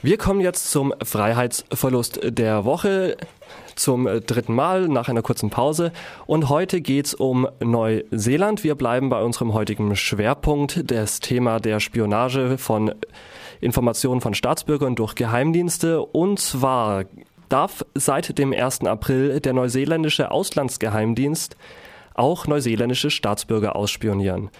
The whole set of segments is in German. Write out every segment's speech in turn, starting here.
Wir kommen jetzt zum Freiheitsverlust der Woche zum dritten Mal nach einer kurzen Pause. Und heute geht's um Neuseeland. Wir bleiben bei unserem heutigen Schwerpunkt, das Thema der Spionage von Informationen von Staatsbürgern durch Geheimdienste. Und zwar darf seit dem 1. April der neuseeländische Auslandsgeheimdienst auch neuseeländische Staatsbürger ausspionieren.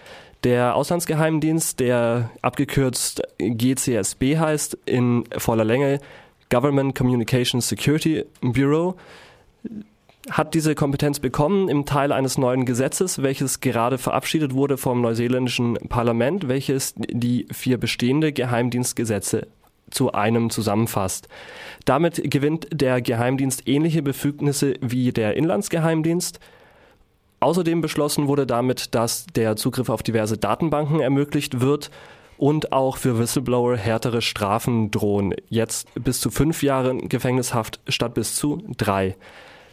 Der Auslandsgeheimdienst, der abgekürzt GCSB heißt, in voller Länge Government Communications Security Bureau, hat diese Kompetenz bekommen im Teil eines neuen Gesetzes, welches gerade verabschiedet wurde vom neuseeländischen Parlament, welches die vier bestehende Geheimdienstgesetze zu einem zusammenfasst. Damit gewinnt der Geheimdienst ähnliche Befugnisse wie der Inlandsgeheimdienst, Außerdem beschlossen wurde damit, dass der Zugriff auf diverse Datenbanken ermöglicht wird und auch für Whistleblower härtere Strafen drohen. Jetzt bis zu fünf Jahre Gefängnishaft statt bis zu drei.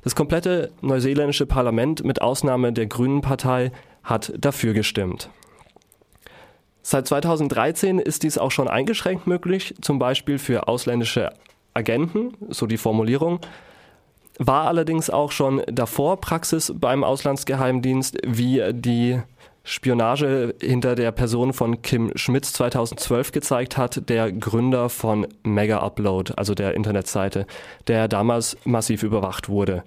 Das komplette neuseeländische Parlament mit Ausnahme der Grünen Partei hat dafür gestimmt. Seit 2013 ist dies auch schon eingeschränkt möglich, zum Beispiel für ausländische Agenten, so die Formulierung, war allerdings auch schon davor Praxis beim Auslandsgeheimdienst, wie die Spionage hinter der Person von Kim Schmitz 2012 gezeigt hat, der Gründer von Mega Upload, also der Internetseite, der damals massiv überwacht wurde.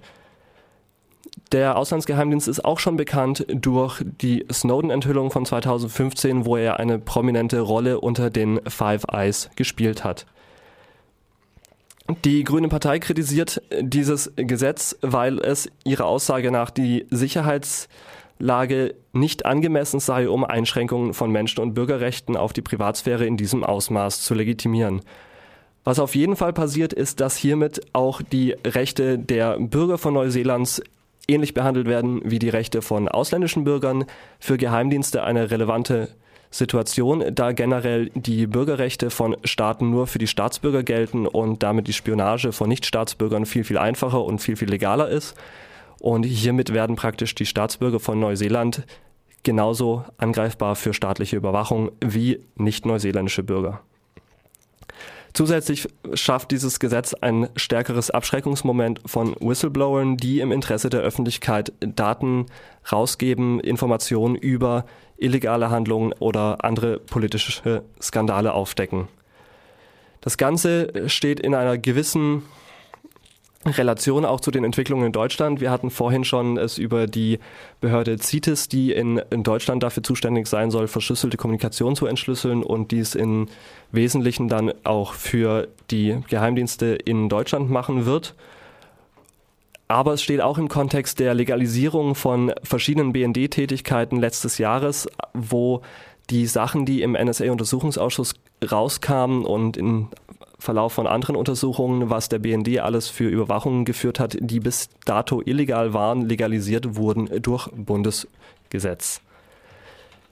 Der Auslandsgeheimdienst ist auch schon bekannt durch die Snowden-Enthüllung von 2015, wo er eine prominente Rolle unter den Five Eyes gespielt hat. Die Grüne Partei kritisiert dieses Gesetz, weil es ihrer Aussage nach die Sicherheitslage nicht angemessen sei, um Einschränkungen von Menschen- und Bürgerrechten auf die Privatsphäre in diesem Ausmaß zu legitimieren. Was auf jeden Fall passiert, ist, dass hiermit auch die Rechte der Bürger von Neuseelands ähnlich behandelt werden wie die Rechte von ausländischen Bürgern. Für Geheimdienste eine relevante Situation, da generell die Bürgerrechte von Staaten nur für die Staatsbürger gelten und damit die Spionage von Nichtstaatsbürgern viel, viel einfacher und viel, viel legaler ist. Und hiermit werden praktisch die Staatsbürger von Neuseeland genauso angreifbar für staatliche Überwachung wie nicht-neuseeländische Bürger. Zusätzlich schafft dieses Gesetz ein stärkeres Abschreckungsmoment von Whistleblowern, die im Interesse der Öffentlichkeit Daten rausgeben, Informationen über illegale Handlungen oder andere politische Skandale aufdecken. Das Ganze steht in einer gewissen Relation auch zu den Entwicklungen in Deutschland. Wir hatten vorhin schon es über die Behörde CITES, die in, in, Deutschland dafür zuständig sein soll, verschlüsselte Kommunikation zu entschlüsseln und dies in Wesentlichen dann auch für die Geheimdienste in Deutschland machen wird. Aber es steht auch im Kontext der Legalisierung von verschiedenen BND-Tätigkeiten letztes Jahres, wo die Sachen, die im NSA-Untersuchungsausschuss rauskamen und in Verlauf von anderen Untersuchungen, was der BND alles für Überwachungen geführt hat, die bis dato illegal waren, legalisiert wurden durch Bundesgesetz.